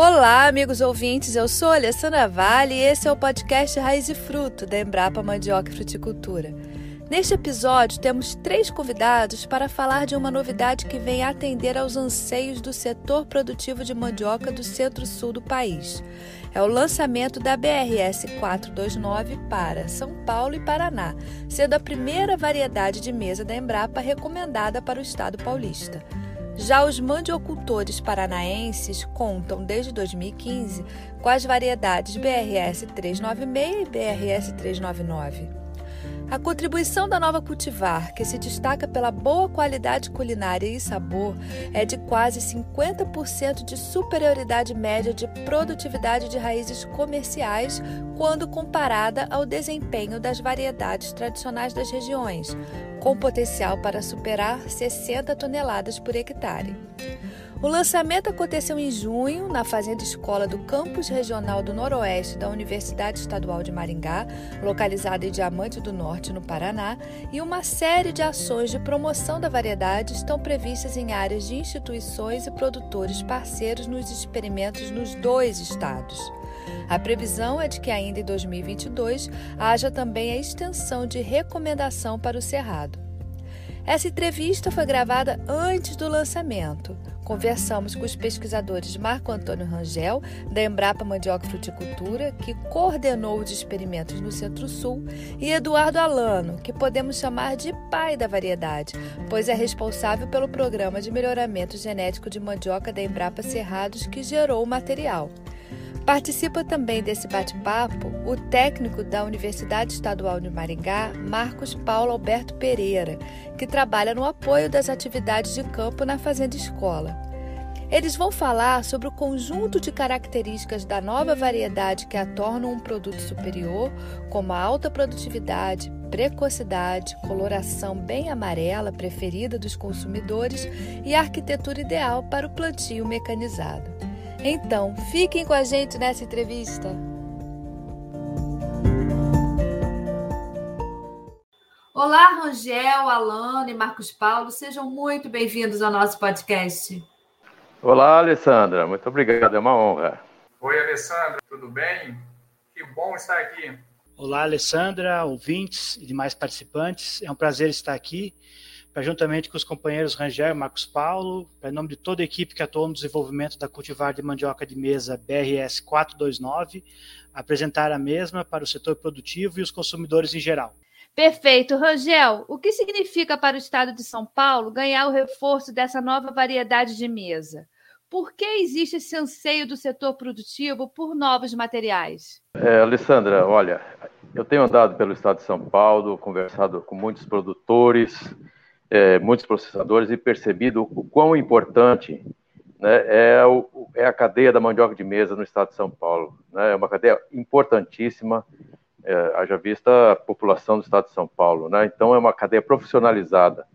Olá, amigos ouvintes, eu sou Alessandra Vale e esse é o podcast Raiz e Fruto da Embrapa Mandioca e Fruticultura. Neste episódio, temos três convidados para falar de uma novidade que vem atender aos anseios do setor produtivo de mandioca do centro-sul do país. É o lançamento da BRS 429 para São Paulo e Paraná, sendo a primeira variedade de mesa da Embrapa recomendada para o estado paulista. Já os mandiocultores paranaenses contam desde 2015 com as variedades BRS 396 e BRS 399. A contribuição da nova cultivar, que se destaca pela boa qualidade culinária e sabor, é de quase 50% de superioridade média de produtividade de raízes comerciais quando comparada ao desempenho das variedades tradicionais das regiões, com potencial para superar 60 toneladas por hectare. O lançamento aconteceu em junho na Fazenda Escola do Campus Regional do Noroeste da Universidade Estadual de Maringá, localizada em Diamante do Norte, no Paraná, e uma série de ações de promoção da variedade estão previstas em áreas de instituições e produtores parceiros nos experimentos nos dois estados. A previsão é de que ainda em 2022 haja também a extensão de recomendação para o Cerrado. Essa entrevista foi gravada antes do lançamento. Conversamos com os pesquisadores Marco Antônio Rangel, da Embrapa Mandioca Fruticultura, que coordenou os experimentos no Centro-Sul, e Eduardo Alano, que podemos chamar de pai da variedade, pois é responsável pelo programa de melhoramento genético de mandioca da Embrapa Cerrados que gerou o material. Participa também desse bate-papo o técnico da Universidade Estadual de Maringá, Marcos Paulo Alberto Pereira, que trabalha no apoio das atividades de campo na Fazenda Escola. Eles vão falar sobre o conjunto de características da nova variedade que a tornam um produto superior, como a alta produtividade, precocidade, coloração bem amarela preferida dos consumidores e a arquitetura ideal para o plantio mecanizado. Então, fiquem com a gente nessa entrevista. Olá, Rangel, Alano e Marcos Paulo, sejam muito bem-vindos ao nosso podcast. Olá, Alessandra, muito obrigado, é uma honra. Oi, Alessandra, tudo bem? Que bom estar aqui. Olá, Alessandra, ouvintes e demais participantes, é um prazer estar aqui para juntamente com os companheiros Rangel e Marcos Paulo, em nome de toda a equipe que atuou no desenvolvimento da cultivar de mandioca de mesa BRS 429, apresentar a mesma para o setor produtivo e os consumidores em geral. Perfeito. Rangel, o que significa para o estado de São Paulo ganhar o reforço dessa nova variedade de mesa? Por que existe esse anseio do setor produtivo por novos materiais? É, Alessandra, olha, eu tenho andado pelo estado de São Paulo, conversado com muitos produtores, é, muitos processadores e percebido o quão importante né, é, o, é, a cadeia da mandioca de mesa no estado de São Paulo. Né, é uma cadeia importantíssima, é, haja vista a população do estado de São Paulo. Né, então, é uma cadeia profissionalizada.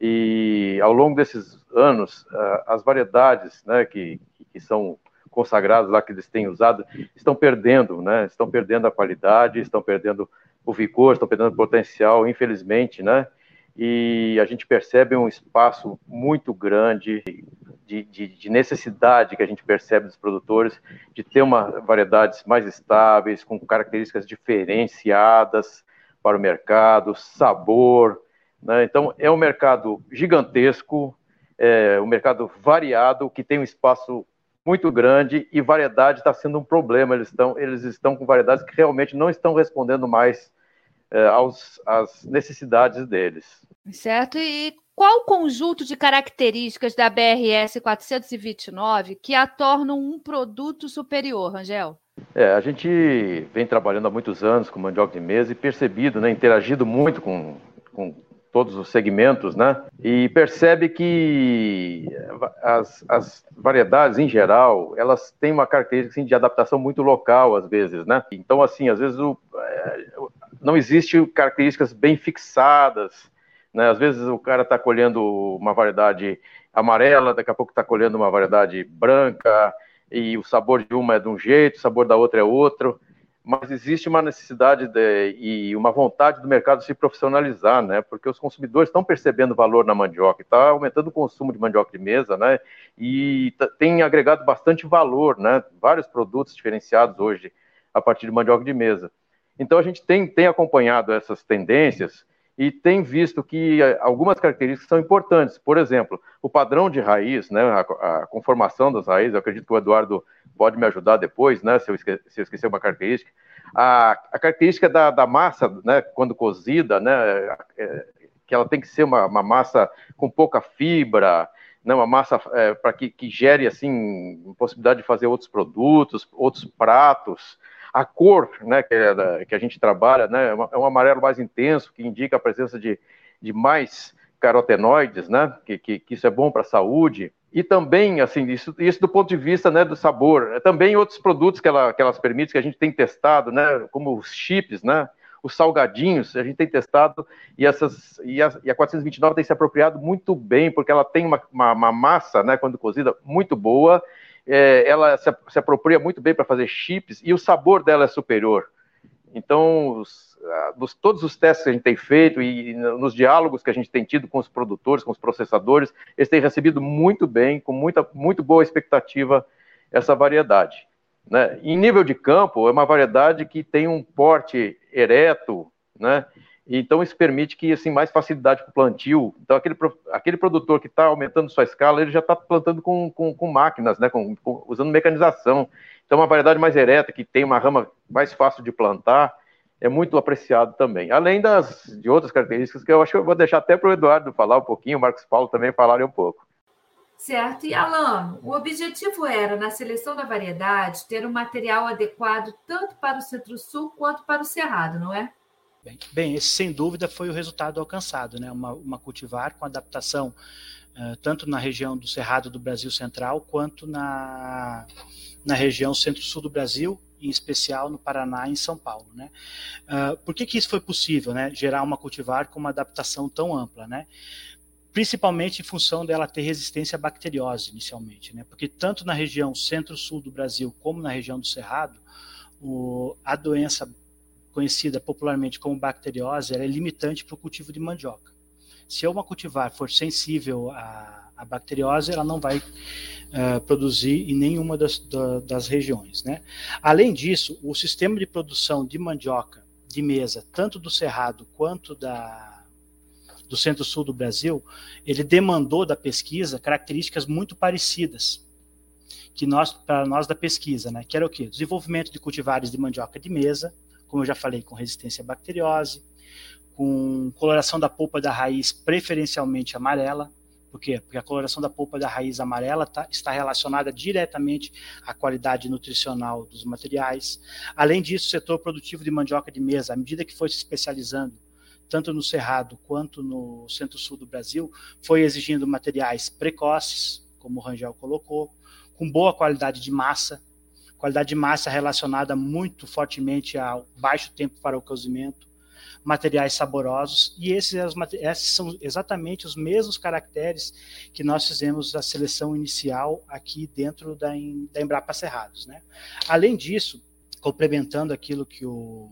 E ao longo desses anos, as variedades né, que, que são consagradas lá, que eles têm usado, estão perdendo, né, estão perdendo a qualidade, estão perdendo o vigor, estão perdendo o potencial, infelizmente, né? E a gente percebe um espaço muito grande de, de, de, necessidade que a gente percebe dos produtores de ter uma variedades mais estáveis, com características diferenciadas para o mercado, sabor. Né? Então, é um mercado gigantesco, é um mercado variado, que tem um espaço muito grande e variedade está sendo um problema. Eles estão, eles estão com variedades que realmente não estão respondendo mais é, aos, às necessidades deles. Certo. E qual o conjunto de características da BRS 429 que a tornam um produto superior, Rangel? É, a gente vem trabalhando há muitos anos com mandioca de mesa e percebido, né, interagido muito com, com todos os segmentos, né? E percebe que as, as variedades, em geral, elas têm uma característica assim, de adaptação muito local, às vezes, né? Então, assim, às vezes o, é, não existe características bem fixadas, né? Às vezes o cara está colhendo uma variedade amarela, daqui a pouco está colhendo uma variedade branca, e o sabor de uma é de um jeito, o sabor da outra é outro. mas existe uma necessidade de, e uma vontade do mercado se profissionalizar, né? Porque os consumidores estão percebendo valor na mandioca, está aumentando o consumo de mandioca de mesa, né? E tem agregado bastante valor, né? Vários produtos diferenciados hoje a partir de mandioca de mesa. Então a gente tem, tem acompanhado essas tendências e tem visto que eh, algumas características são importantes. Por exemplo, o padrão de raiz, né, a, a conformação das raízes, eu acredito que o Eduardo pode me ajudar depois, né, se eu, esque se eu esquecer uma característica. A, a característica da, da, massa, né, quando cozida, né, é, que ela tem que ser uma, uma massa com pouca fibra, né, uma massa é, para que, que gere assim possibilidade de fazer outros produtos, outros pratos a cor né, que, é que a gente trabalha né, é um amarelo mais intenso, que indica a presença de, de mais carotenoides, né, que, que, que isso é bom para a saúde. E também, assim, isso, isso do ponto de vista né, do sabor. É também outros produtos que, ela, que elas permitem, que a gente tem testado, né, como os chips, né, os salgadinhos, a gente tem testado e, essas, e, a, e a 429 tem se apropriado muito bem, porque ela tem uma, uma, uma massa, né, quando cozida, muito boa é, ela se, se, apropria muito bem para fazer chips e o sabor dela é superior. Então, os, dos, todos os testes que a gente tem feito e nos diálogos que a gente tem tido com os produtores, com os processadores, eles têm recebido muito bem, com muita, muito boa expectativa, essa variedade. Né? Em nível de campo, é uma variedade que tem um porte ereto, né? Então, isso permite que, assim, mais facilidade para o plantio. Então, aquele, aquele produtor que está aumentando sua escala, ele já está plantando com, com, com, máquinas, né, com, com, usando mecanização. Então, uma variedade mais ereta, que tem uma rama mais fácil de plantar, é muito apreciado também. Além das, de outras características que eu acho que eu vou deixar até para o Eduardo falar um pouquinho, o Marcos Paulo também falarem um pouco. Certo. E, Alan, o objetivo era, na seleção da variedade, ter um material adequado tanto para o Centro-Sul quanto para o Cerrado, não é? Bem, bem, esse sem dúvida foi o resultado alcançado, né? Uma, uma cultivar com adaptação uh, tanto na região do Cerrado do Brasil Central quanto na, na região centro-sul do Brasil, em especial no Paraná e em São Paulo, né? Uh, por que, que isso foi possível, né? Gerar uma cultivar com uma adaptação tão ampla, né? Principalmente em função dela ter resistência à bacteriose inicialmente, né? Porque tanto na região centro-sul do Brasil como na região do Cerrado, o, a doença conhecida popularmente como bacteriose, ela é limitante para o cultivo de mandioca. Se uma cultivar for sensível à, à bacteriose, ela não vai uh, produzir em nenhuma das, da, das regiões. Né? Além disso, o sistema de produção de mandioca de mesa, tanto do Cerrado quanto da, do centro-sul do Brasil, ele demandou da pesquisa características muito parecidas que nós para nós da pesquisa, né? Que era o quê? Desenvolvimento de cultivares de mandioca de mesa, como eu já falei, com resistência à bacteriose, com coloração da polpa da raiz preferencialmente amarela. Por quê? Porque a coloração da polpa da raiz amarela tá, está relacionada diretamente à qualidade nutricional dos materiais. Além disso, o setor produtivo de mandioca de mesa, à medida que foi se especializando, tanto no Cerrado quanto no centro-sul do Brasil, foi exigindo materiais precoces, como o Rangel colocou, com boa qualidade de massa, qualidade de massa relacionada muito fortemente ao baixo tempo para o cozimento, materiais saborosos, e esses, esses, são exatamente os mesmos caracteres que nós fizemos a seleção inicial aqui dentro da, da Embrapa Cerrados. Né? Além disso, complementando aquilo que o,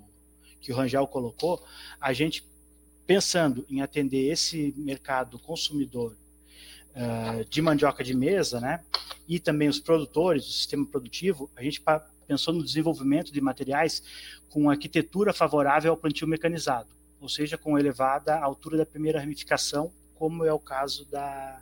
que o Rangel colocou, a gente pensando em atender esse mercado consumidor uh, de mandioca de mesa, né? E também os produtores, o sistema produtivo, a gente pensou no desenvolvimento de materiais com arquitetura favorável ao plantio mecanizado, ou seja, com elevada altura da primeira ramificação, como é o caso da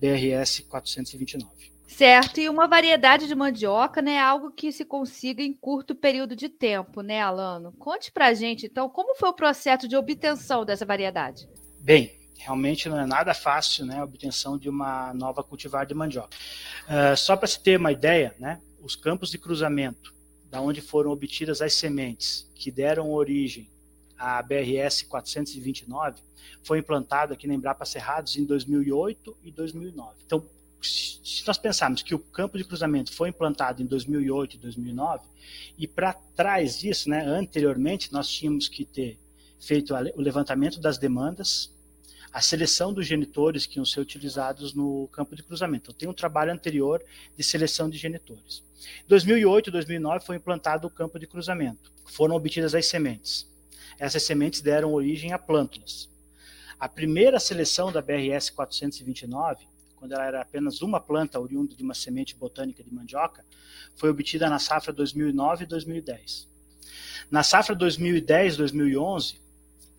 BRS 429. Certo, e uma variedade de mandioca, né, é algo que se consiga em curto período de tempo, né, Alano? Conte pra gente, então, como foi o processo de obtenção dessa variedade? Bem, realmente não é nada fácil né, a obtenção de uma nova cultivar de mandioca. Uh, só para se ter uma ideia, né, os campos de cruzamento, da onde foram obtidas as sementes que deram origem à BRS 429, foi implantado aqui na Embrapa Cerrados em 2008 e 2009. Então, se nós pensarmos que o campo de cruzamento foi implantado em 2008 e 2009, e para trás disso, né, anteriormente, nós tínhamos que ter feito o levantamento das demandas, a seleção dos genitores que iam ser utilizados no campo de cruzamento. Então, tem um trabalho anterior de seleção de genitores. Em 2008 e 2009 foi implantado o campo de cruzamento. Foram obtidas as sementes. Essas sementes deram origem a plântulas. A primeira seleção da BRS 429, quando ela era apenas uma planta oriunda de uma semente botânica de mandioca, foi obtida na safra 2009 e 2010. Na safra 2010-2011,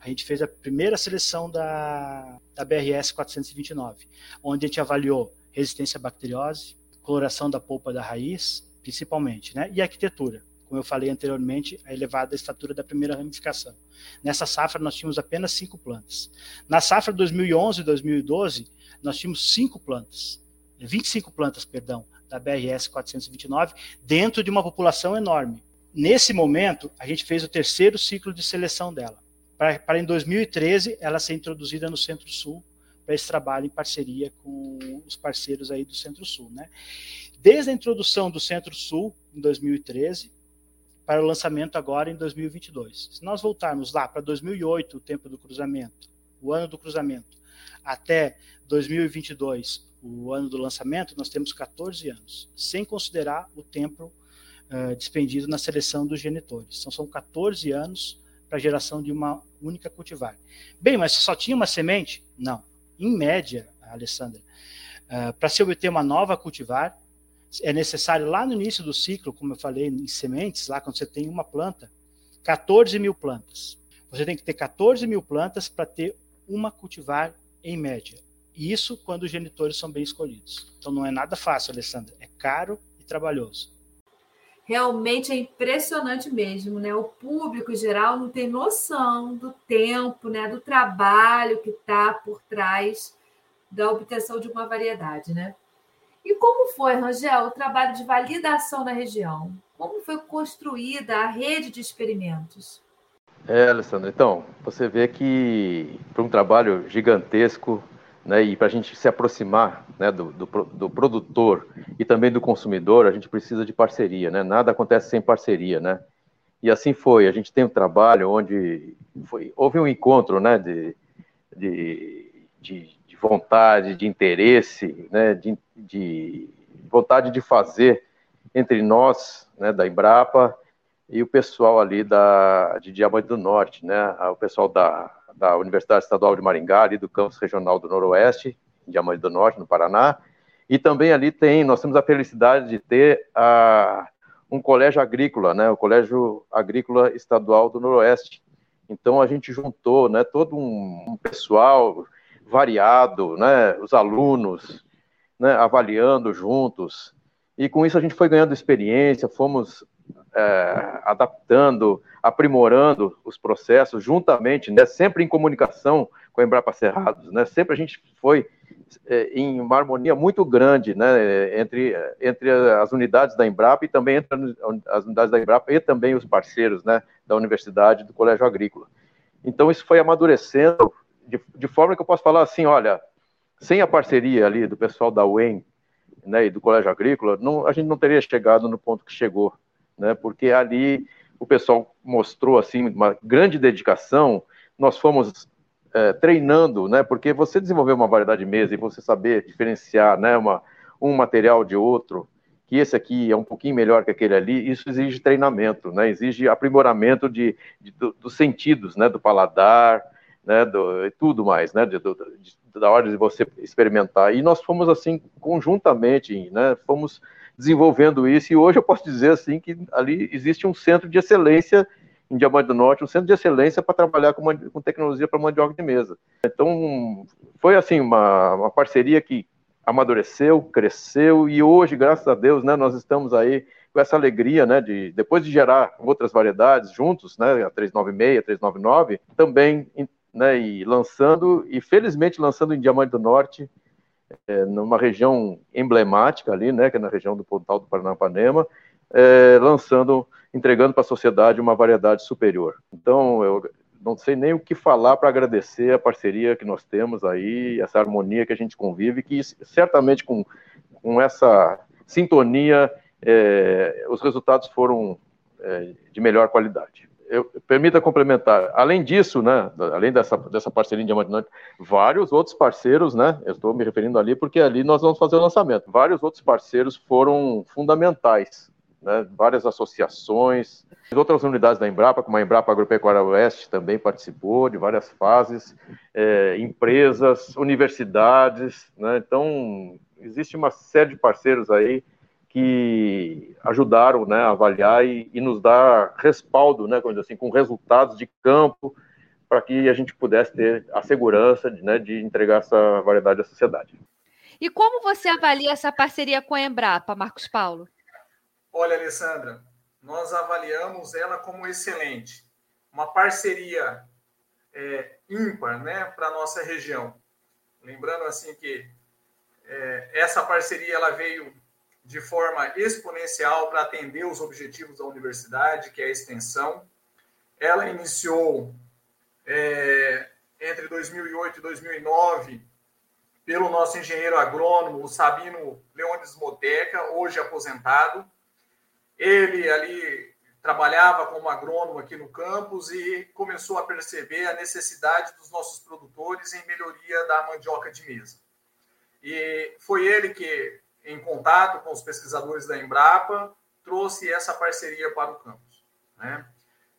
a gente fez a primeira seleção da, da BRS 429, onde a gente avaliou resistência à bacteriose, coloração da polpa da raiz, principalmente, né? e arquitetura. Como eu falei anteriormente, a elevada estatura da primeira ramificação. Nessa safra, nós tínhamos apenas cinco plantas. Na safra 2011 e 2012, nós tínhamos cinco plantas, 25 plantas, perdão, da BRS 429, dentro de uma população enorme. Nesse momento, a gente fez o terceiro ciclo de seleção dela. Para, em 2013 ela ser introduzida no Centro-Sul para esse trabalho em parceria com os parceiros aí do Centro-Sul, né? Desde a introdução do Centro-Sul em 2013 para o lançamento agora em 2022. Se nós voltarmos lá para 2008, o tempo do cruzamento, o ano do cruzamento, até 2022, o ano do lançamento, nós temos 14 anos, sem considerar o tempo uh, despendido na seleção dos genitores. Então, são 14 anos para a geração de uma única cultivar. Bem, mas só tinha uma semente? Não. Em média, Alessandra, uh, para se obter uma nova cultivar, é necessário lá no início do ciclo, como eu falei, em sementes, lá quando você tem uma planta, 14 mil plantas. Você tem que ter 14 mil plantas para ter uma cultivar em média. Isso quando os genitores são bem escolhidos. Então não é nada fácil, Alessandra. É caro e trabalhoso. Realmente é impressionante mesmo, né? O público geral não tem noção do tempo, né? Do trabalho que está por trás da obtenção de uma variedade, né? E como foi, Rangel, o trabalho de validação na região? Como foi construída a rede de experimentos? É, Alessandra, então, você vê que foi um trabalho gigantesco, né, e para a gente se aproximar né, do, do, do, produtor e também do consumidor, a gente precisa de parceria, né? Nada acontece sem parceria, né? E assim foi. A gente tem um trabalho onde foi, houve um encontro, né, de, de, de, de vontade, de interesse, né, de, de, vontade de fazer entre nós, né, da Embrapa e o pessoal ali da de Diamante do Norte, né, o pessoal da da Universidade Estadual de Maringá, ali do campus regional do Noroeste, em Diamante do Norte, no Paraná. E também ali tem, nós temos a felicidade de ter a, um colégio agrícola, né, o Colégio Agrícola Estadual do Noroeste. Então a gente juntou, né, todo um, um pessoal variado, né, os alunos, né, avaliando juntos. E com isso a gente foi ganhando experiência, fomos é, adaptando, aprimorando os processos juntamente, né, sempre em comunicação com a Embrapa Cerrados, né, sempre a gente foi é, em uma harmonia muito grande, né, entre, entre as unidades da Embrapa e também entre as unidades da Embrapa e também os parceiros, né, da Universidade do Colégio Agrícola. Então isso foi amadurecendo de, de forma que eu posso falar assim, olha, sem a parceria ali do pessoal da UEM, né, e do Colégio Agrícola, não, a gente não teria chegado no ponto que chegou, né? Porque ali o pessoal mostrou assim uma grande dedicação. Nós fomos é, treinando, né? Porque você desenvolver uma variedade de mesa e você saber diferenciar, né? Uma, um material de outro, que esse aqui é um pouquinho melhor que aquele ali, isso exige treinamento, né? Exige aprimoramento de, de do, dos sentidos, né? Do paladar, né? Do, e tudo mais, né? De, de, da hora de você experimentar. E nós fomos assim conjuntamente, né? Fomos desenvolvendo isso, e hoje eu posso dizer assim que ali existe um centro de excelência em Diamante do Norte, um centro de excelência para trabalhar com, com tecnologia para mandioca de mesa. Então, foi assim, uma, uma parceria que amadureceu, cresceu, e hoje, graças a Deus, né, nós estamos aí com essa alegria, né, de depois de gerar outras variedades juntos, né, a 396, 399, também, né, e lançando, e felizmente lançando em Diamante do Norte, é, numa região emblemática ali, né, que é na região do Pontal do Paranapanema, é, lançando, entregando para a sociedade uma variedade superior. Então, eu não sei nem o que falar para agradecer a parceria que nós temos aí, essa harmonia que a gente convive, que certamente com, com essa sintonia, é, os resultados foram é, de melhor qualidade. Eu, permita complementar. Além disso, né, além dessa, dessa parceria em Diamante Norte, vários outros parceiros, né, eu estou me referindo ali porque ali nós vamos fazer o lançamento. Vários outros parceiros foram fundamentais, né, várias associações, outras unidades da Embrapa, como a Embrapa Agropecuária Oeste também participou de várias fases, é, empresas, universidades, né, então existe uma série de parceiros aí que ajudaram né, a avaliar e, e nos dar respaldo, né, assim, com resultados de campo, para que a gente pudesse ter a segurança de, né, de entregar essa variedade à sociedade. E como você avalia essa parceria com a Embrapa, Marcos Paulo? Olha, Alessandra, nós avaliamos ela como excelente. Uma parceria é, ímpar né, para a nossa região. Lembrando assim que é, essa parceria ela veio de forma exponencial para atender os objetivos da universidade, que é a extensão. Ela iniciou é, entre 2008 e 2009 pelo nosso engenheiro agrônomo, o Sabino Leones Moteca, hoje aposentado. Ele ali trabalhava como agrônomo aqui no campus e começou a perceber a necessidade dos nossos produtores em melhoria da mandioca de mesa. E foi ele que em contato com os pesquisadores da Embrapa, trouxe essa parceria para o campus. Né?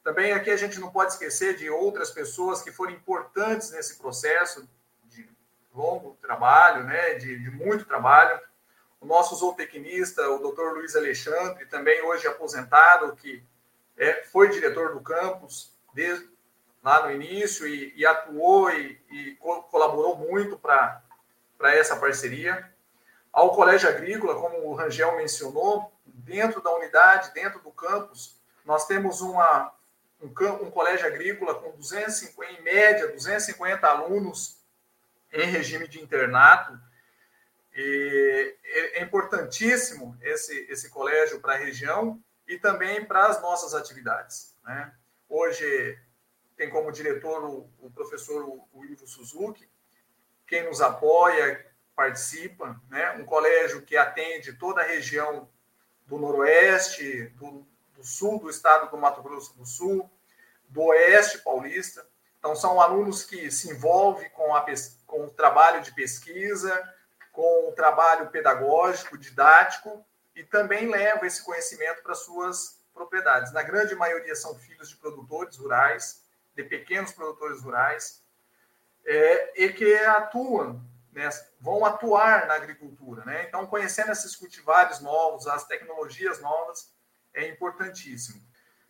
Também aqui a gente não pode esquecer de outras pessoas que foram importantes nesse processo de longo trabalho, né? de, de muito trabalho. O nosso zootecnista, o Dr. Luiz Alexandre, também hoje aposentado, que é, foi diretor do campus desde lá no início e, e atuou e, e colaborou muito para essa parceria ao colégio agrícola, como o Rangel mencionou, dentro da unidade, dentro do campus, nós temos uma, um, um colégio agrícola com 250, em média 250 alunos em regime de internato. E é, é importantíssimo esse, esse colégio para a região e também para as nossas atividades. Né? Hoje tem como diretor o, o professor o Ivo Suzuki, quem nos apoia, participa, né? um colégio que atende toda a região do Noroeste, do, do, Sul do estado do Mato Grosso do Sul, do Oeste paulista. Então, são alunos que se envolvem com, a, com o trabalho de pesquisa, com o trabalho pedagógico, didático, e também levam esse conhecimento para suas propriedades. Na grande maioria são filhos de produtores rurais, de pequenos produtores rurais, é, e que atuam né, vão atuar na agricultura. Né? Então, conhecendo esses cultivares novos, as tecnologias novas, é importantíssimo.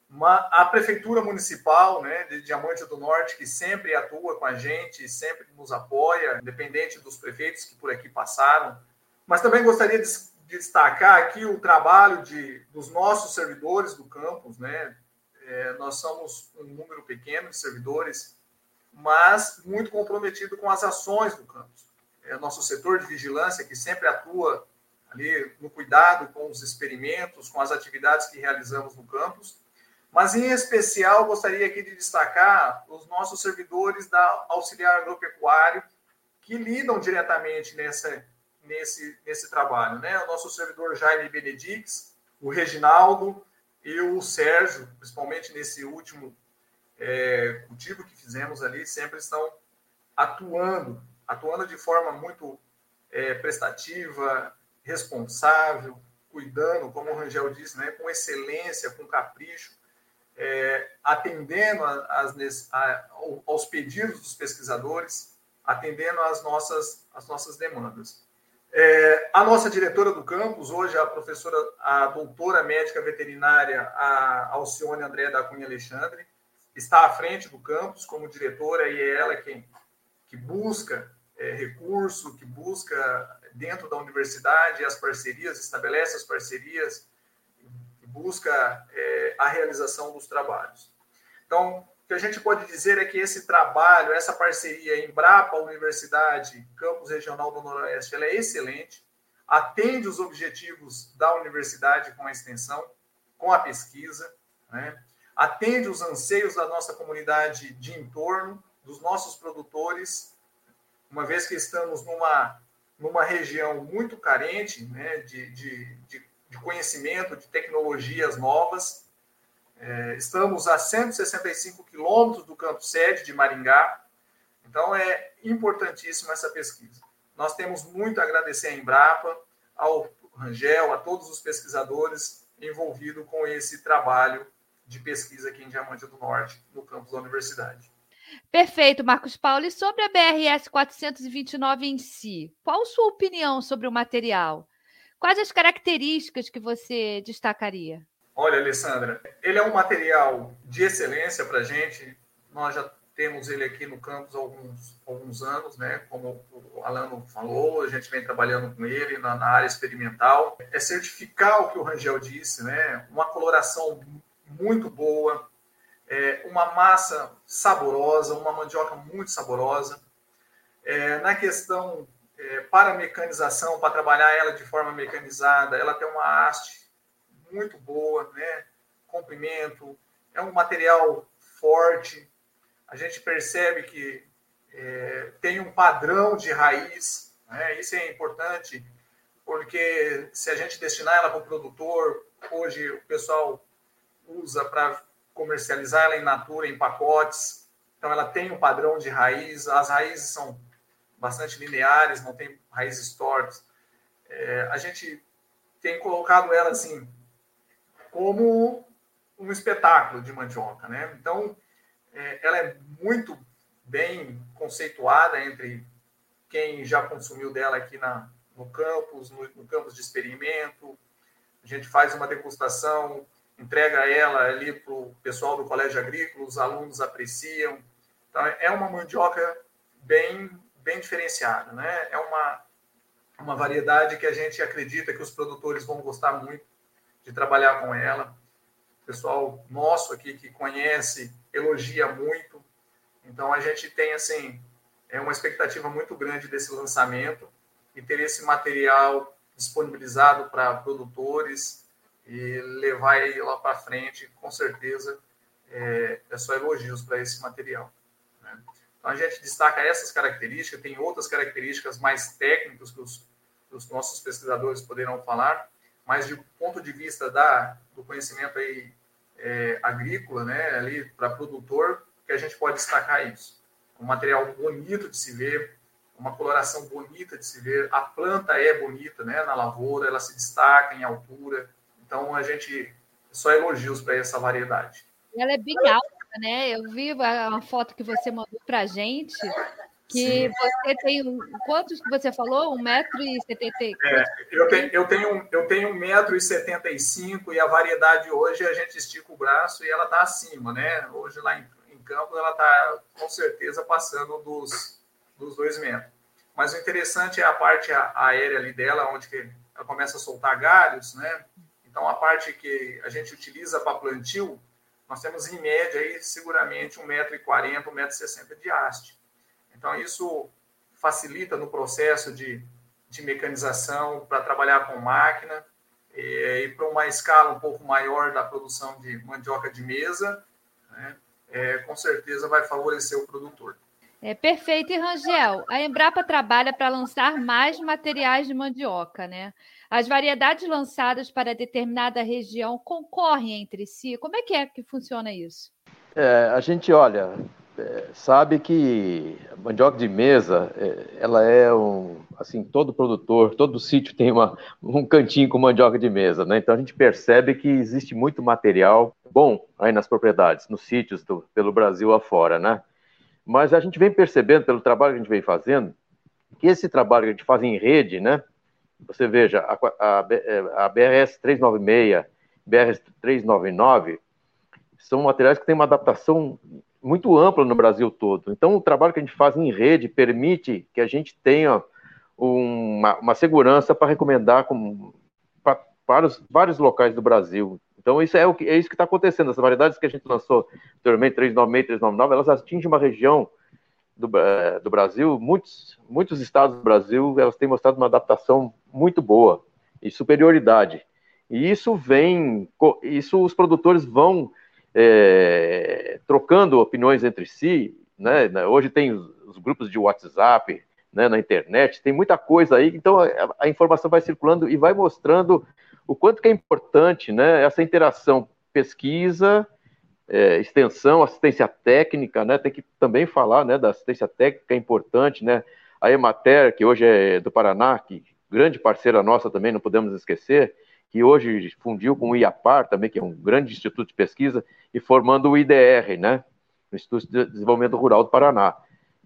Uma, a Prefeitura Municipal né, de Diamante do Norte, que sempre atua com a gente, sempre nos apoia, independente dos prefeitos que por aqui passaram. Mas também gostaria de destacar aqui o trabalho de, dos nossos servidores do campus. Né? É, nós somos um número pequeno de servidores, mas muito comprometido com as ações do campus é nosso setor de vigilância, que sempre atua ali no cuidado com os experimentos, com as atividades que realizamos no campus. Mas, em especial, gostaria aqui de destacar os nossos servidores da auxiliar agropecuário, que lidam diretamente nessa, nesse, nesse trabalho. Né? O nosso servidor Jaime Benedix, o Reginaldo e o Sérgio, principalmente nesse último é, cultivo que fizemos ali, sempre estão atuando atuando de forma muito é, prestativa, responsável, cuidando, como o Rangel disse, né, com excelência, com capricho, é, atendendo a, a, aos pedidos dos pesquisadores, atendendo às nossas, às nossas demandas. É, a nossa diretora do campus, hoje a professora, a doutora médica veterinária, a Alcione André da Cunha Alexandre, está à frente do campus como diretora e é ela quem que busca é, recurso, que busca dentro da universidade as parcerias, estabelece as parcerias, busca é, a realização dos trabalhos. Então, o que a gente pode dizer é que esse trabalho, essa parceria Embrapa Universidade, Campus Regional do Noroeste, ela é excelente, atende os objetivos da universidade com a extensão, com a pesquisa, né? atende os anseios da nossa comunidade de entorno, dos nossos produtores uma vez que estamos numa, numa região muito carente né, de, de, de, de conhecimento, de tecnologias novas, É, estamos a 165 quilômetros do campo sede de Maringá, então é importantíssima essa pesquisa. Nós temos muito a agradecer à Embrapa, ao Rangel, a todos os pesquisadores envolvidos com esse trabalho de pesquisa aqui em Diamante do Norte, no campus da universidade. Perfeito, Marcos Paulo. E sobre a BRS 429 em si, qual sua opinião sobre o material? Quais as características que você destacaria? Olha, Alessandra, ele é um material de excelência para a gente. Nós já temos ele aqui no campus há alguns, alguns anos, né? Como o Alano falou, a gente vem trabalhando com ele na, na área experimental. É certificar o que o Rangel disse, né? Uma coloração muito boa, é, uma massa saborosa, uma mandioca muito saborosa. É, na questão é, para mecanização, para trabalhar ela de forma mecanizada, ela tem uma haste muito boa, né? comprimento, é um material forte. A gente percebe que é, tem um padrão de raiz, né? isso é importante, porque se a gente destinar ela para o produtor, hoje o pessoal usa para comercializar ela em natura, em pacotes. Então, ela tem um padrão de raiz. As raízes são bastante lineares, não tem raízes tortas. É, a gente tem colocado ela assim como um espetáculo de mandioca, né? Então, é, ela é muito bem conceituada entre quem já consumiu dela aqui na, no campus, no, no campus de experimento. A gente faz uma degustação entrega ela ali para o pessoal do colégio agrícola, os alunos apreciam. Então, é uma mandioca bem, bem diferenciada, né? É uma, uma variedade que a gente acredita que os produtores vão gostar muito de trabalhar com ela. O pessoal nosso aqui que conhece elogia muito. Então, a gente tem, assim, é uma expectativa muito grande desse lançamento e ter esse material disponibilizado para produtores, e levar ele lá para frente, com certeza, é, é só elogios para esse material. Né? Então, a gente destaca essas características, tem outras características mais técnicas que os, que os nossos pesquisadores poderão falar, mas de ponto de vista da, do conhecimento aí, é, agrícola, né, ali para produtor, que a gente pode destacar isso. Um material bonito de se ver, uma coloração bonita de se ver, a planta é bonita, né, na lavoura, ela se destaca em altura, então, a gente só elogios para essa variedade. Ela é bem alta, né? Eu vi uma foto que você mandou para a gente, que Sim. você tem. Quantos que você falou? 1,70m? É, eu tenho, eu tenho, eu tenho 1,75m e a variedade hoje a gente estica o braço e ela está acima, né? Hoje lá em, em Campos ela está com certeza passando dos, dos dois metros. Mas o interessante é a parte aérea ali dela, onde que ela começa a soltar galhos, né? Parte que a gente utiliza para plantio, nós temos em média aí seguramente 1,40m, 1,60m de haste. Então, isso facilita no processo de, de mecanização para trabalhar com máquina e, e para uma escala um pouco maior da produção de mandioca de mesa, né, é, com certeza vai favorecer o produtor. É perfeito, e Rangel, a Embrapa trabalha para lançar mais materiais de mandioca, né? As variedades lançadas para determinada região concorrem entre si? Como é que é que funciona isso? É, a gente olha, é, sabe que a mandioca de mesa, é, ela é um, assim, todo produtor, todo sítio tem uma, um cantinho com mandioca de mesa, né? Então a gente percebe que existe muito material bom aí nas propriedades, nos sítios do, pelo Brasil afora, né? Mas a gente vem percebendo pelo trabalho que a gente vem fazendo que esse trabalho que a gente faz em rede, né? Você veja, a, a, a BRS 396, BRS 399 são materiais que têm uma adaptação muito ampla no Brasil todo. Então, o trabalho que a gente faz em rede permite que a gente tenha uma, uma segurança para recomendar com, para, para os vários locais do Brasil. Então, isso é, o que, é isso que está acontecendo. As variedades que a gente lançou anteriormente, 396, 399, elas atingem uma região do, eh, do Brasil, muitos, muitos estados do Brasil, elas têm mostrado uma adaptação muito boa e superioridade. E isso vem, isso os produtores vão é, trocando opiniões entre si, né? Hoje tem os, os grupos de WhatsApp, né, na internet, tem muita coisa aí, então a, a, informação vai circulando e vai mostrando o quanto que é importante, né, essa interação pesquisa é, extensão, assistência técnica, né? Tem que também falar, né, da assistência técnica é importante, né? A Emater, que hoje é do Paraná, que grande parceira nossa também, não podemos esquecer, que hoje fundiu com o IAPAR também, que é um grande instituto de pesquisa, e formando o IDR, né? O Instituto de Desenvolvimento Rural do Paraná.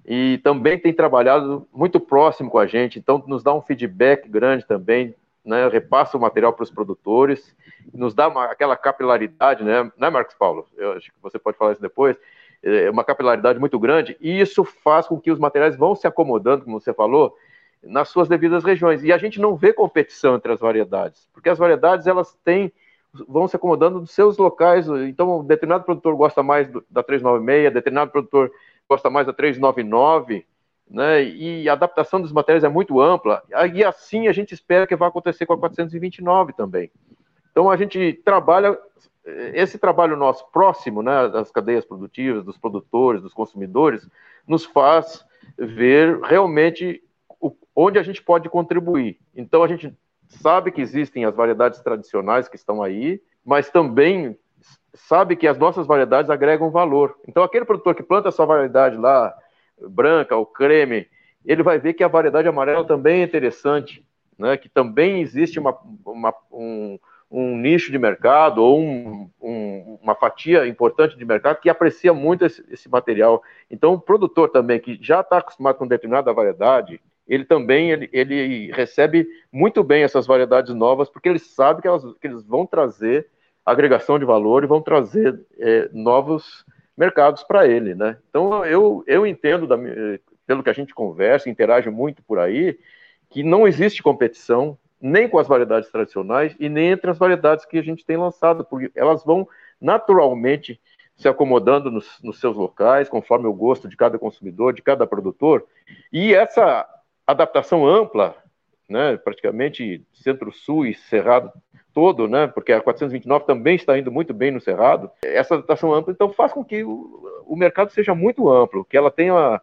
E também tem trabalhado muito próximo com a gente, então nos dá um feedback grande também né, repassa o material para os produtores, nos dá uma, aquela capilaridade, né, né, Marcos Paulo? Eu acho que você pode falar isso depois, é uma capilaridade muito grande, e isso faz com que os materiais vão se acomodando, como você falou, nas suas devidas regiões. E a gente não vê competição entre as variedades, porque as variedades elas têm vão se acomodando nos seus locais. Então, determinado produtor gosta mais da 396, determinado produtor gosta mais da 399, né? E a adaptação dos materiais é muito ampla, e assim a gente espera que vai acontecer com a 429 também. Então a gente trabalha esse trabalho nosso próximo, né, das cadeias produtivas, dos produtores, dos consumidores, nos faz ver realmente onde a gente pode contribuir. Então a gente sabe que existem as variedades tradicionais que estão aí, mas também sabe que as nossas variedades agregam valor. Então aquele produtor que planta a sua variedade lá branca, o creme, ele vai ver que a variedade amarela também é interessante, né? que também existe uma, uma um, um, nicho de mercado ou um, um, uma fatia importante de mercado que aprecia muito esse, esse material. Então, o produtor também que já está acostumado com determinada variedade, ele também ele, ele, recebe muito bem essas variedades novas, porque ele sabe que, elas, que eles vão trazer agregação de valor e vão trazer é, novos mercados para ele, né? Então eu, eu entendo, da, pelo que a gente conversa, interage muito por aí, que não existe competição nem com as variedades tradicionais e nem entre as variedades que a gente tem lançado, porque elas vão naturalmente se acomodando nos, nos seus locais, conforme o gosto de cada consumidor, de cada produtor, e essa adaptação ampla, né, praticamente centro-sul e cerrado todo, né, porque a 429 também está indo muito bem no Cerrado, essa adaptação ampla, então faz com que o, o mercado seja muito amplo, que ela tenha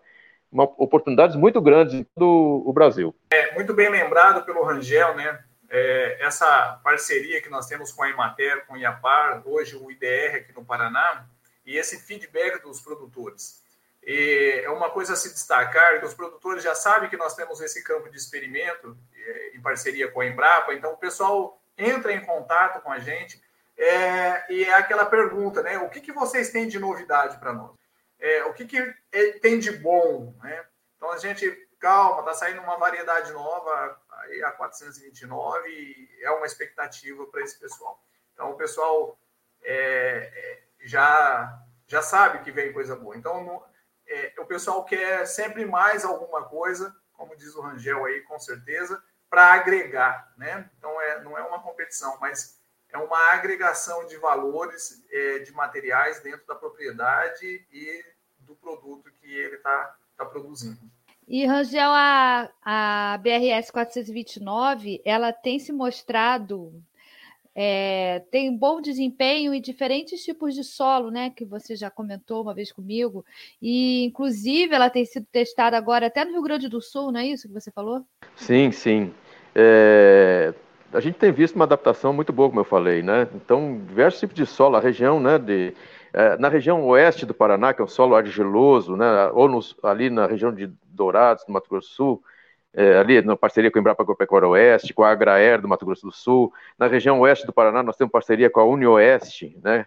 uma, oportunidades muito grandes todo o Brasil. É, muito bem lembrado pelo Rangel, né, é, essa parceria que nós temos com a Emater, com o IAPAR, hoje o IDR aqui no Paraná, e esse feedback dos produtores. E é uma coisa a se destacar que os produtores já sabem que nós temos esse campo de experimento é, em parceria com a Embrapa, então o pessoal entra em contato com a gente é, e é aquela pergunta, né? O que, que vocês têm de novidade para nós? É, o que, que tem de bom, né? Então a gente, calma, está saindo uma variedade nova, a 429, e é uma expectativa para esse pessoal. Então o pessoal é, já, já sabe que vem coisa boa. Então no, é, o pessoal quer sempre mais alguma coisa, como diz o Rangel aí, com certeza, para agregar, né? Então é, não é uma competição, mas é uma agregação de valores, é, de materiais dentro da propriedade e do produto que ele está tá produzindo. E, Rangel, a, a BRS 429, ela tem se mostrado, é, tem bom desempenho em diferentes tipos de solo, né? Que você já comentou uma vez comigo. E, inclusive, ela tem sido testada agora até no Rio Grande do Sul, não é isso que você falou? Sim, sim. É, a gente tem visto uma adaptação muito boa, como eu falei, né? Então, diversos tipos de solo, a região, né, de, é, na região oeste do Paraná, que é um solo argiloso, né, ou nos, ali na região de Dourados, no Mato Grosso do Sul, é, ali na parceria com a Embrapa Agropecuária Oeste, com a Agraer do Mato Grosso do Sul. Na região oeste do Paraná, nós temos parceria com a Unioeste, né?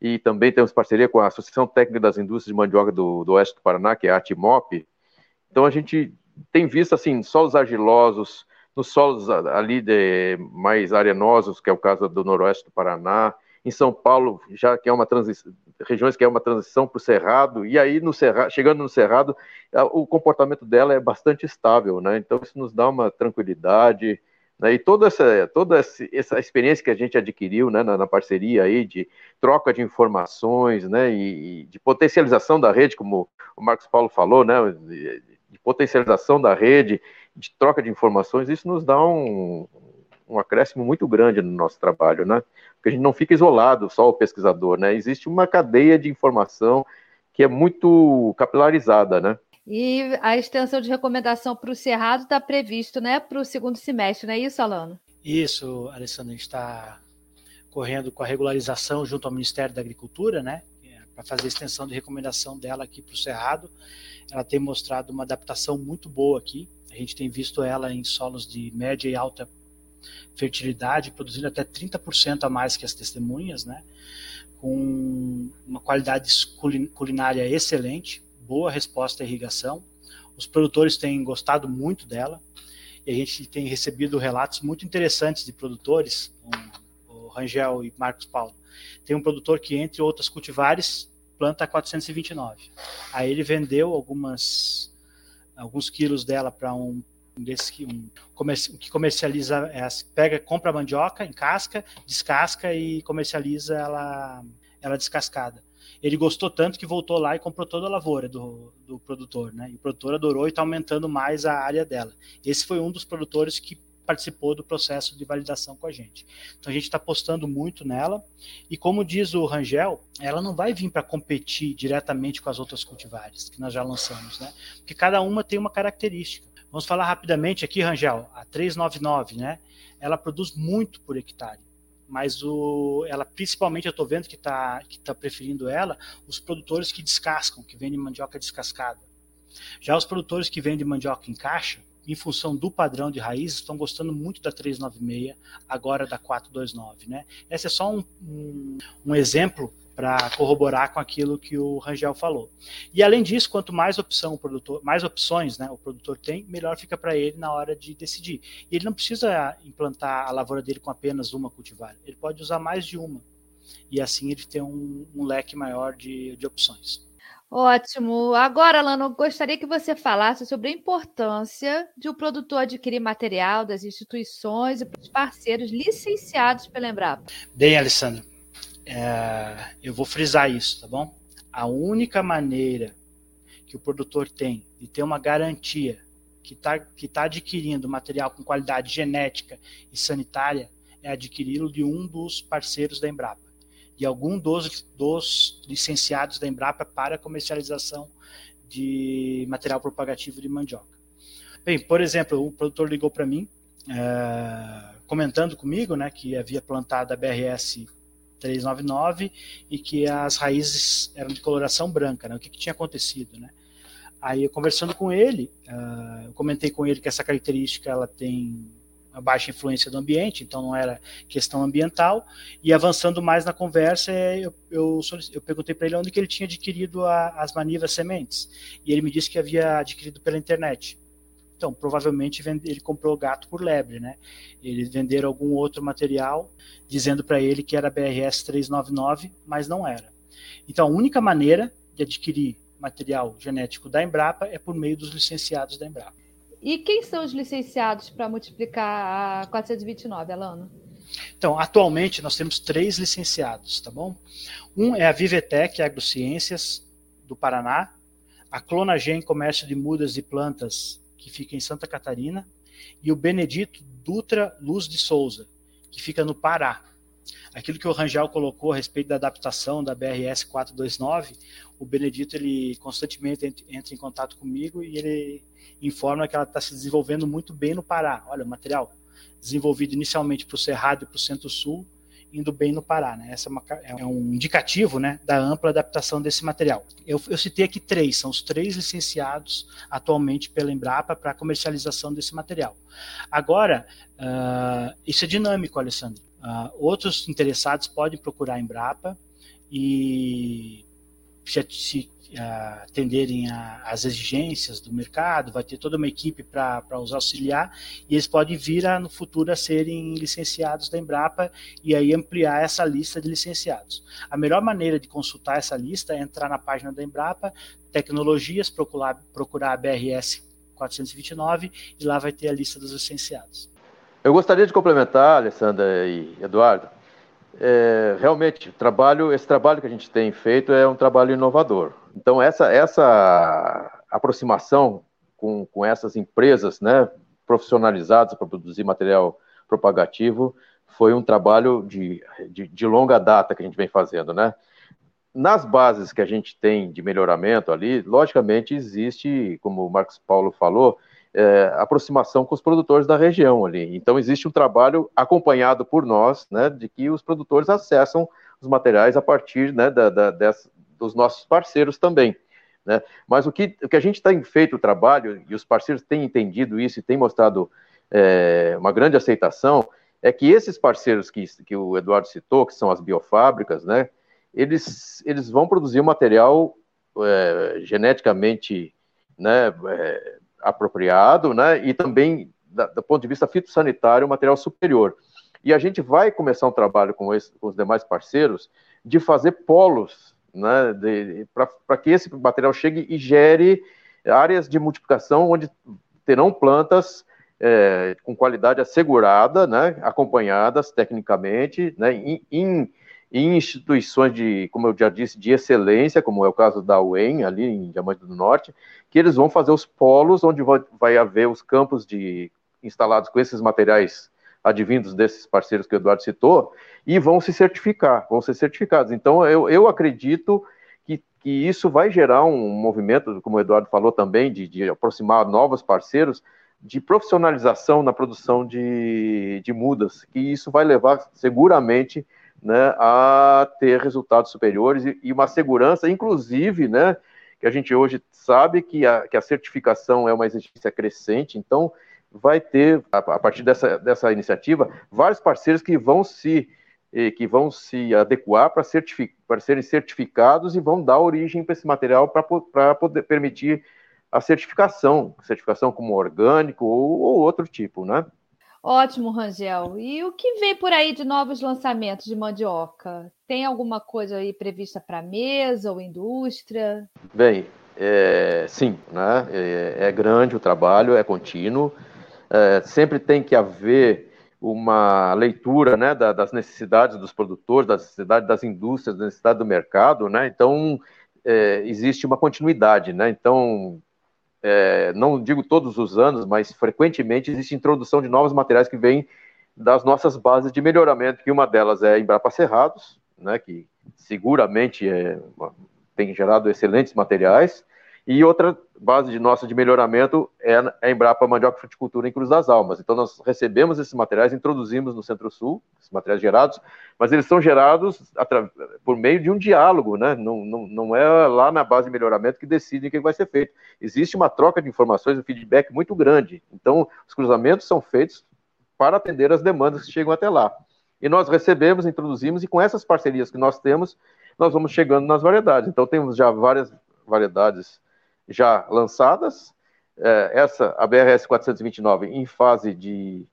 E também temos parceria com a Associação Técnica das Indústrias de Mandioca do, do Oeste do Paraná, que é a Atimop. Então, a gente tem visto, assim, solos argilosos, nos solos ali de, mais arenosos, que é o caso do noroeste do Paraná, em São Paulo, já que é uma transição, regiões que é uma transição para o cerrado, e aí no cerrado, chegando no cerrado, o comportamento dela é bastante estável, né? Então isso nos dá uma tranquilidade, né? E toda essa toda essa experiência que a gente adquiriu, né, na, na parceria aí de troca de informações, né, e, e, de potencialização da rede, como o Marcos Paulo falou, né, de, de potencialização da rede de troca de informações, isso nos dá um, um acréscimo muito grande no nosso trabalho, né? Porque a gente não fica isolado, só o pesquisador, né? Existe uma cadeia de informação que é muito capilarizada, né? E a extensão de recomendação para o Cerrado está previsto, né, para o segundo semestre, não é isso, Alano? Isso, Alessandro, a gente está correndo com a regularização junto ao Ministério da Agricultura, né? para fazer a extensão de recomendação dela aqui para o Cerrado. Ela tem mostrado uma adaptação muito boa aqui. A gente tem visto ela em solos de média e alta fertilidade, produzindo até 30% a mais que as testemunhas, né? com uma qualidade culinária excelente, boa resposta à irrigação. Os produtores têm gostado muito dela e a gente tem recebido relatos muito interessantes de produtores, o Rangel e Marcos Paulo. Tem um produtor que, entre outras cultivares, planta 429. Aí ele vendeu algumas alguns quilos dela para um desse que um que comercializa é, pega compra mandioca em casca descasca e comercializa ela ela descascada ele gostou tanto que voltou lá e comprou toda a lavoura do, do produtor né e o produtor adorou e está aumentando mais a área dela esse foi um dos produtores que participou do processo de validação com a gente. Então a gente está apostando muito nela e como diz o Rangel, ela não vai vir para competir diretamente com as outras cultivares que nós já lançamos, né? Porque cada uma tem uma característica. Vamos falar rapidamente aqui, Rangel, a 399, né? Ela produz muito por hectare, mas o, ela principalmente eu estou vendo que está que tá preferindo ela os produtores que descascam, que vendem mandioca descascada. Já os produtores que vendem mandioca em caixa, em função do padrão de raiz, estão gostando muito da 396, agora da 429, né? Esse é só um, um, um exemplo para corroborar com aquilo que o Rangel falou. E além disso, quanto mais opção o produtor, mais opções, né, o produtor tem, melhor fica para ele na hora de decidir. E ele não precisa implantar a lavoura dele com apenas uma cultivar, ele pode usar mais de uma. E assim ele tem um, um leque maior de, de opções. Ótimo. Agora, Lano, gostaria que você falasse sobre a importância de o produtor adquirir material das instituições e dos parceiros licenciados pela Embrapa. Bem, Alessandro, é, eu vou frisar isso, tá bom? A única maneira que o produtor tem de ter uma garantia que está que tá adquirindo material com qualidade genética e sanitária é adquiri-lo de um dos parceiros da Embrapa, de algum dos, dos licenciados da Embrapa para comercialização de material propagativo de mandioca. Bem, por exemplo, o produtor ligou para mim, é, comentando comigo né, que havia plantado a BRS 399 e que as raízes eram de coloração branca, né? O que, que tinha acontecido, né? Aí eu conversando com ele, uh, eu comentei com ele que essa característica ela tem uma baixa influência do ambiente, então não era questão ambiental. E avançando mais na conversa, eu, eu, eu perguntei para ele onde que ele tinha adquirido a, as manivas sementes. E ele me disse que havia adquirido pela internet. Então, provavelmente ele comprou gato por lebre, né? Eles venderam algum outro material dizendo para ele que era BRS 399, mas não era. Então, a única maneira de adquirir material genético da Embrapa é por meio dos licenciados da Embrapa. E quem são os licenciados para multiplicar a 429, Alano? Então, atualmente nós temos três licenciados, tá bom? Um é a Vivetec Agrociências do Paraná, a Clonagen Comércio de Mudas e Plantas que fica em Santa Catarina, e o Benedito Dutra Luz de Souza, que fica no Pará. Aquilo que o Rangel colocou a respeito da adaptação da BRS 429, o Benedito ele constantemente entra em contato comigo e ele informa que ela está se desenvolvendo muito bem no Pará. Olha, o material desenvolvido inicialmente para o Cerrado e para o Centro-Sul, indo bem no Pará. Né? Essa é, uma, é, um indicativo né, da ampla adaptação desse material. Eu, eu, citei aqui três, são os três licenciados atualmente pela Embrapa para comercialização desse material. Agora, uh, isso é dinâmico, Alessandro. Uh, outros interessados podem procurar a Embrapa e se atenderem às exigências do mercado, vai ter toda uma equipe para os auxiliar e eles podem vir a, no futuro a serem licenciados da Embrapa e aí ampliar essa lista de licenciados. A melhor maneira de consultar essa lista é entrar na página da Embrapa, tecnologias, procurar, procurar a BRS 429 e lá vai ter a lista dos licenciados. Eu gostaria de complementar, Alessandra e Eduardo, é, realmente, trabalho, esse trabalho que a gente tem feito é um trabalho inovador. Então, essa, essa aproximação com, com essas empresas né, profissionalizadas para produzir material propagativo foi um trabalho de, de, de, longa data que a gente vem fazendo, né? Nas bases que a gente tem de melhoramento ali, logicamente existe, como o Marcos Paulo falou, é, aproximação com os produtores da região ali. Então, existe um trabalho acompanhado por nós, né, de que os produtores acessam os materiais a partir né, da, da, dessa, dos nossos parceiros também. Né? Mas o que, o que a gente tem feito o trabalho, e os parceiros têm entendido isso e têm mostrado é, uma grande aceitação, é que esses parceiros que, que o Eduardo citou, que são as biofábricas, né, eles, eles vão produzir um material é, geneticamente né, é, apropriado, né, e também, da, do ponto de vista fitossanitário, um material superior. E a gente vai começar um trabalho com, esse, com os demais parceiros de fazer polos né, para que esse material chegue e gere áreas de multiplicação onde terão plantas é, com qualidade assegurada, né, acompanhadas tecnicamente, né, em, em, em, instituições de, como eu já disse, de excelência, como é o caso da UEM, ali em Diamante do Norte, que eles vão fazer os polos onde vai, haver os campos de instalados com esses materiais advindos desses parceiros que o Eduardo citou, e vão se certificar, vão ser certificados. Então, eu, eu acredito que, que isso vai gerar um movimento, como o Eduardo falou também, de, de aproximar novos parceiros, de profissionalização na produção de, de mudas, que isso vai levar seguramente né, a ter resultados superiores e, e, uma segurança, inclusive, né, que a gente hoje sabe que a, que a certificação é uma exigência crescente, então vai ter, a, a partir dessa, dessa iniciativa, vários parceiros que vão se que vão se adequar para, certific, para serem certificados e vão dar origem para esse material para poder permitir a certificação, certificação como orgânico ou, ou, outro tipo, né? Ótimo, Rangel. E o que vem por aí de novos lançamentos de mandioca? Tem alguma coisa aí prevista para mesa ou indústria? Bem, é, sim, né? É, é, grande o trabalho, é contínuo. É, sempre tem que haver uma leitura né, da, das necessidades dos produtores, das necessidades das indústrias, da necessidade do mercado, né? Então é, existe uma continuidade, né? Então é, não digo todos os anos, mas frequentemente existe introdução de novos materiais que vêm das nossas bases de melhoramento, que uma delas é Embrapa Cerrados, né, que seguramente é, tem gerado excelentes materiais, e outra base de nossa de melhoramento é a Embrapa Mandioca Fruticultura em Cruz das Almas. Então, nós recebemos esses materiais, introduzimos no Centro-Sul, esses materiais gerados, mas eles são gerados por meio de um diálogo, né? Não, não, não é lá na base de melhoramento que decidem o que vai ser feito. Existe uma troca de informações, um feedback muito grande. Então, os cruzamentos são feitos para atender as demandas que chegam até lá. E nós recebemos, introduzimos, e com essas parcerias que nós temos, nós vamos chegando nas variedades. Então, temos já várias variedades já lançadas, é, essa, a BRS 429, em fase de,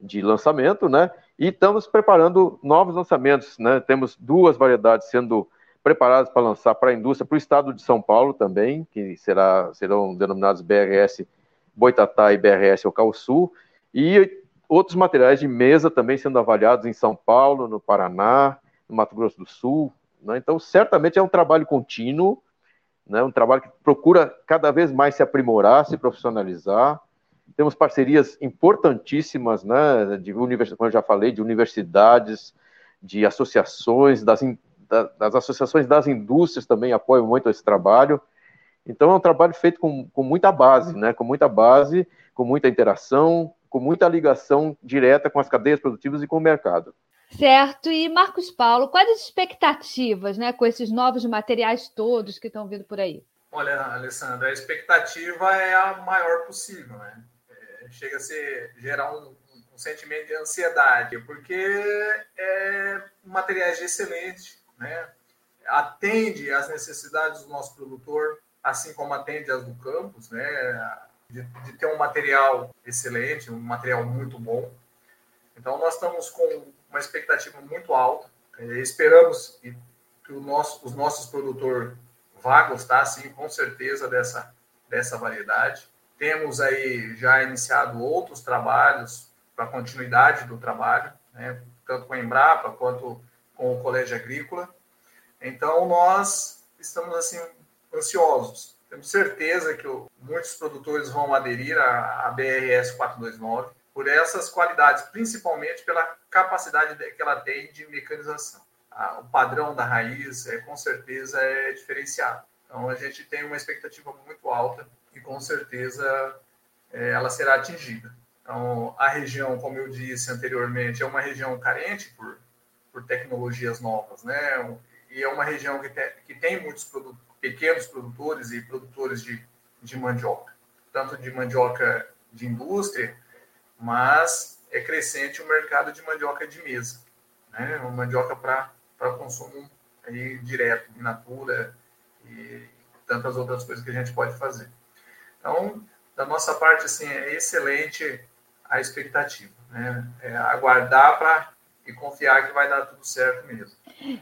de lançamento, né? E estamos preparando novos lançamentos, né? Temos duas variedades sendo preparadas para lançar para a indústria, para o estado de São Paulo também, que será, serão denominados BRS Boitatá e BRS Ocal Sul, e outros materiais de mesa também sendo avaliados em São Paulo, no Paraná, no Mato Grosso do Sul. Né? Então, certamente é um trabalho contínuo, né, um trabalho que procura cada vez mais se aprimorar, se profissionalizar. Temos parcerias importantíssimas, né, de universidades, como eu já falei, de universidades, de associações, das, das associações das indústrias também apoiam muito esse trabalho. Então é um trabalho feito com, com muita base, né, com muita base, com muita interação, com muita ligação direta com as cadeias produtivas e com o mercado. Certo. E Marcos Paulo, quais as expectativas né, com esses novos materiais todos que estão vindo por aí? Olha, Alessandra, a expectativa é a maior possível. Né? É, chega a ser, gerar um, um, sentimento de ansiedade, porque é materiais de excelente, né? atende às necessidades do nosso produtor, assim como atende às do campus, né? de, de ter um material excelente, um material muito bom. Então, nós estamos com uma expectativa muito alta. É, esperamos que, que nosso, os nossos produtores vá gostar, sim, com certeza, dessa, dessa variedade. Temos aí já iniciado outros trabalhos para continuidade do trabalho, né, tanto com a Embrapa quanto com o Colégio Agrícola. Então, nós estamos assim ansiosos. Temos certeza que muitos produtores vão aderir à, à BRS 429 por essas qualidades, principalmente pela capacidade que ela tem de mecanização. O padrão da raiz, é, com certeza, é diferenciado. Então, a gente tem uma expectativa muito alta e, com certeza, é, ela será atingida. Então, a região, como eu disse anteriormente, é uma região carente por, por tecnologias novas, né? e é uma região que tem, que tem muitos pequenos produtores e produtores de, de mandioca, tanto de mandioca de indústria, mas é crescente o mercado de mandioca de mesa, né? Uma mandioca para consumo aí direto, in natura e tantas outras coisas que a gente pode fazer. Então, da nossa parte, assim, é excelente a expectativa, né? É aguardar para e confiar que vai dar tudo certo mesmo.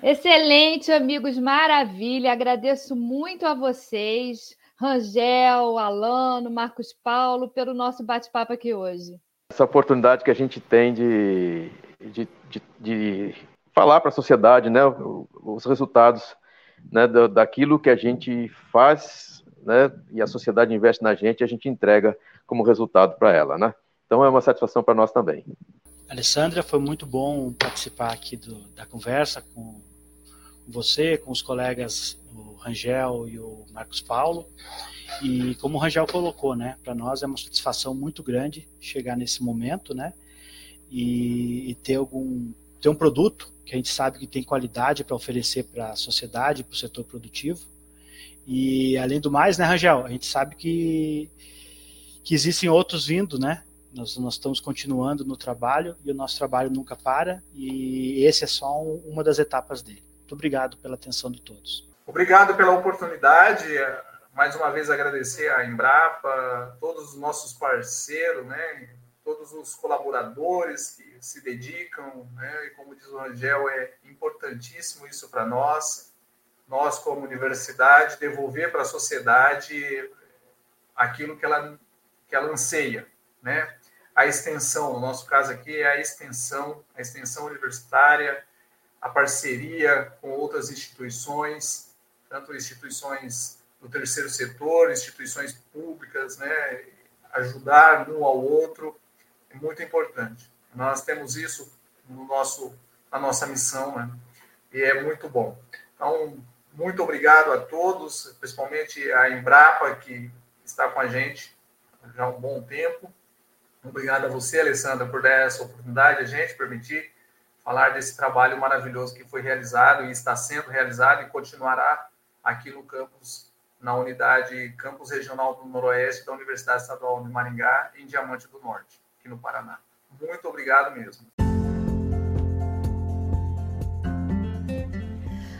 Excelente, amigos, maravilha. Agradeço muito a vocês, Rangel, Alano, Marcos Paulo, pelo nosso bate-papo aqui hoje. Essa oportunidade que a gente tem de, de, de, de falar para a sociedade né, os resultados né, daquilo que a gente faz né, e a sociedade investe na gente, a gente entrega como resultado para ela. Né? Então é uma satisfação para nós também. Alessandra, foi muito bom participar aqui do, da conversa com você, com os colegas, o Rangel e o Marcos Paulo. E como o Rangel colocou, né, para nós é uma satisfação muito grande chegar nesse momento, né, e, e ter algum ter um produto que a gente sabe que tem qualidade para oferecer para a sociedade, para o setor produtivo. E além do mais, né, Rangel, a gente sabe que que existem outros vindo, né, nós, nós estamos continuando no trabalho e o nosso trabalho nunca para e esse é só um, uma das etapas dele. Muito obrigado pela atenção de todos. Obrigado pela oportunidade. Mais uma vez agradecer à Embrapa, todos os nossos parceiros, né, todos os colaboradores que se dedicam, né, e como diz o Rangel, é importantíssimo isso para nós. Nós, como universidade, devolver para a sociedade aquilo que ela, que ela anseia, né? a extensão, no nosso caso aqui é a extensão, a extensão universitária, a parceria com outras instituições, tanto instituições do terceiro setor, instituições públicas, né, ajudar um ao outro é muito importante. Nós temos isso no nosso, na nossa missão, né, e é muito bom. Então, muito obrigado a todos, principalmente a Embrapa, que está com a gente já há um bom tempo. Obrigado a você, Alessandra, por dar essa oportunidade, a gente permitir falar desse trabalho maravilhoso que foi realizado e está sendo realizado e continuará aqui no campus, na unidade Campus Regional do Noroeste da Universidade Estadual de Maringá, em Diamante do Norte, aqui no Paraná. Muito obrigado mesmo.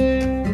Música